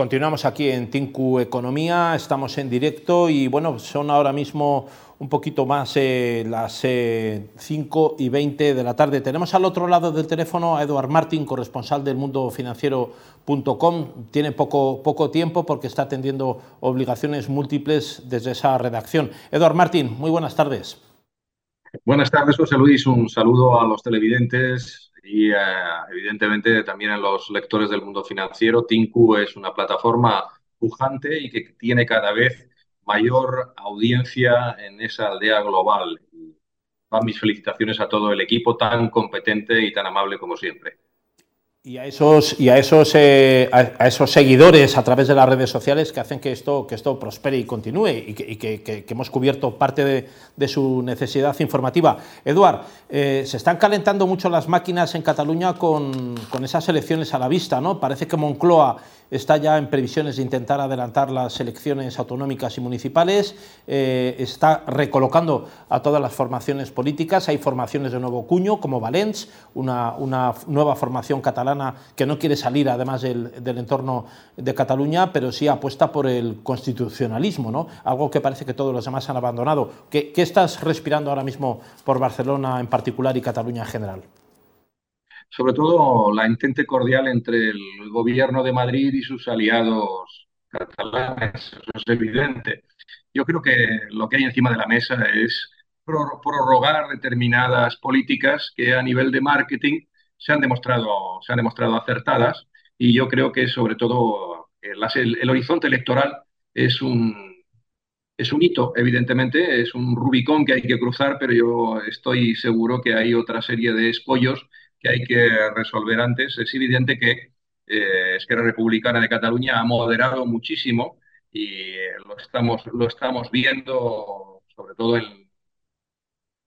Continuamos aquí en Tinku Economía, estamos en directo y bueno, son ahora mismo un poquito más eh, las 5 eh, y 20 de la tarde. Tenemos al otro lado del teléfono a Eduard Martín, corresponsal del mundofinanciero.com. Tiene poco, poco tiempo porque está atendiendo obligaciones múltiples desde esa redacción. Eduard Martín, muy buenas tardes. Buenas tardes, José Luis. Un saludo a los televidentes y evidentemente también a los lectores del mundo financiero. Tinku es una plataforma pujante y que tiene cada vez mayor audiencia en esa aldea global. Van mis felicitaciones a todo el equipo tan competente y tan amable como siempre. Y a esos, y a esos, eh, a, esos seguidores a través de las redes sociales que hacen que esto, que esto prospere y continúe y que, hemos cubierto parte de, su necesidad informativa. Eduard, eh, se están calentando mucho las máquinas en Cataluña con, con esas elecciones a la vista, ¿no? Parece que Moncloa está ya en previsiones de intentar adelantar las elecciones autonómicas y municipales, eh, está recolocando a todas las formaciones políticas, hay formaciones de nuevo cuño, como Valens, una, nueva formación catalana que no quiere salir además del, entorno de Cataluña, pero sí apuesta por el constitucionalismo, ¿no? algo que parece que todos los demás han abandonado. ¿Qué, qué estás respirando ahora mismo por Barcelona en particular y Cataluña en general? sobre todo la intente cordial entre el gobierno de Madrid y sus aliados catalanes, eso es evidente. Yo creo que lo que hay encima de la mesa es prorrogar determinadas políticas que a nivel de marketing se han demostrado, se han demostrado acertadas y yo creo que sobre todo el, el horizonte electoral es un, es un hito, evidentemente, es un Rubicón que hay que cruzar, pero yo estoy seguro que hay otra serie de escollos que hay que resolver antes. Es evidente que eh, Esquerra Republicana de Cataluña ha moderado muchísimo y eh, lo estamos, lo estamos viendo sobre todo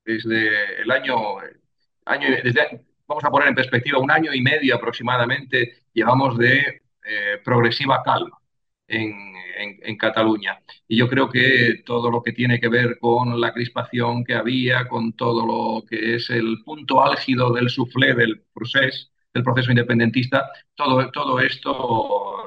desde el año, año desde, vamos a poner en perspectiva, un año y medio aproximadamente llevamos de eh, progresiva calma en, Cataluña. Y yo creo que todo lo que tiene que ver con la crispación que había, con todo lo que es el punto álgido del suflé del proceso, del proceso independentista, todo, todo esto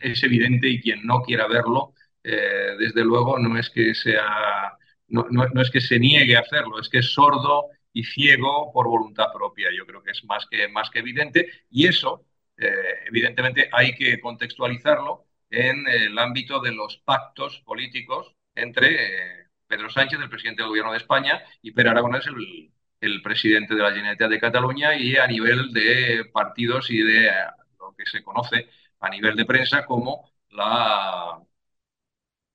es, evidente y quien no quiera verlo, eh, desde luego no es que sea, no, no, es que se niegue a hacerlo, es que es sordo y ciego por voluntad propia. Yo creo que es más que, más que evidente y eso, eh, evidentemente, hay que contextualizarlo en el ámbito de los pactos políticos entre eh, Pedro Sánchez, el presidente del Gobierno de España, y Per Aragonés, el, el presidente de la Generalitat de Cataluña, y a nivel de partidos y de eh, lo que se conoce a nivel de prensa como la,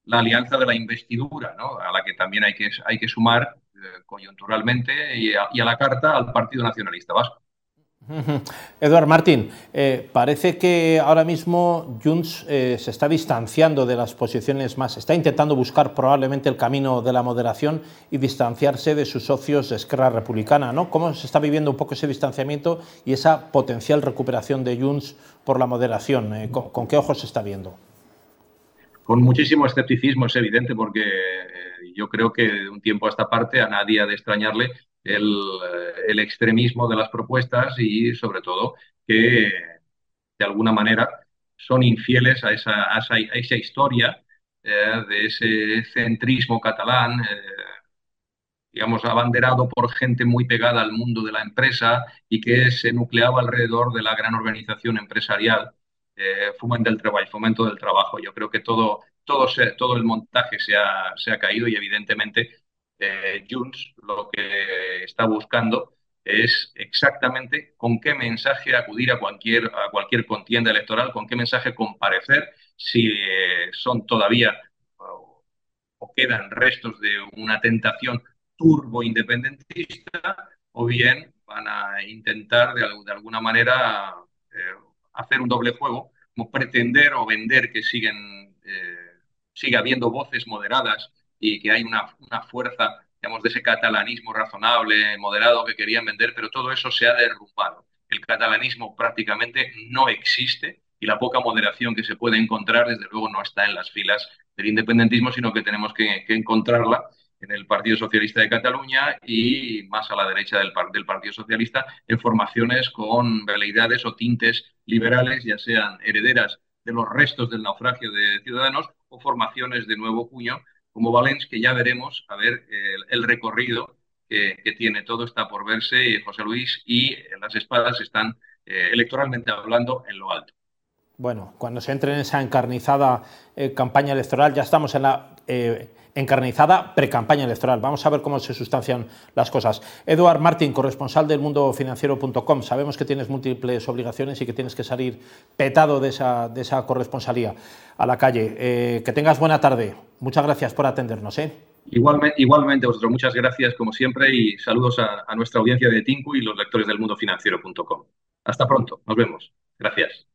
la alianza de la investidura, ¿no? a la que también hay que, hay que sumar coyunturalmente y a la carta al Partido Nacionalista Vasco. Eduard Martín, eh, parece que ahora mismo Junts eh, se está distanciando de las posiciones más, está intentando buscar probablemente el camino de la moderación y distanciarse de sus socios de Esquerra Republicana. ¿no? ¿Cómo se está viviendo un poco ese distanciamiento y esa potencial recuperación de Junts por la moderación? Eh, ¿con, qué ojos se está viendo? Con muchísimo escepticismo, es evidente, porque yo creo que de un tiempo a esta parte a nadie ha de extrañarle eh, el, extremismo de las propuestas y sobre todo que de alguna manera son infieles a esa, a esa, historia eh, de ese centrismo catalán, eh, digamos, abanderado por gente muy pegada al mundo de la empresa y que se nucleaba alrededor de la gran organización empresarial, Fomento del Trabajo, Fomento del Trabajo. Yo creo que todo, todo, todo el montaje se ha, se ha caído y evidentemente eh, Junts lo que está buscando es exactamente con qué mensaje acudir a cualquier, a cualquier contienda electoral, con qué mensaje comparecer, si eh, son todavía o, quedan restos de una tentación turbo independentista, o bien van a intentar de, alguna manera eh, hacer un doble juego, como pretender o vender que siguen, eh, sigue habiendo voces moderadas y que hay una, una fuerza, digamos, de ese catalanismo razonable, moderado que querían vender, pero todo eso se ha derrumbado. El catalanismo prácticamente no existe y la poca moderación que se puede encontrar, desde luego, no está en las filas del independentismo, sino que tenemos que, encontrarla en el Partido Socialista de Cataluña y más a la derecha del, Partido Socialista en formaciones con veleidades o tintes liberales, ya sean herederas de los restos del naufragio de Ciudadanos o formaciones de nuevo cuño como Valens, que ya veremos a ver el, recorrido que, tiene. Todo está por verse, José Luis, y las espadas están eh, electoralmente hablando en lo alto. Bueno, cuando se entre en esa encarnizada eh, campaña electoral, ya estamos en la eh, encarnizada pre-campaña electoral. Vamos a ver cómo se sustancian las cosas. Eduard Martín, corresponsal del mundofinanciero.com. Sabemos que tienes múltiples obligaciones y que tienes que salir petado de esa, de esa corresponsalía a la calle. Eh, que tengas buena tarde. Muchas gracias por atendernos. Igualmente, igualmente, vosotros muchas gracias como siempre y saludos a, a nuestra audiencia de Tinku y los lectores del mundofinanciero.com. Hasta pronto, nos vemos. Gracias.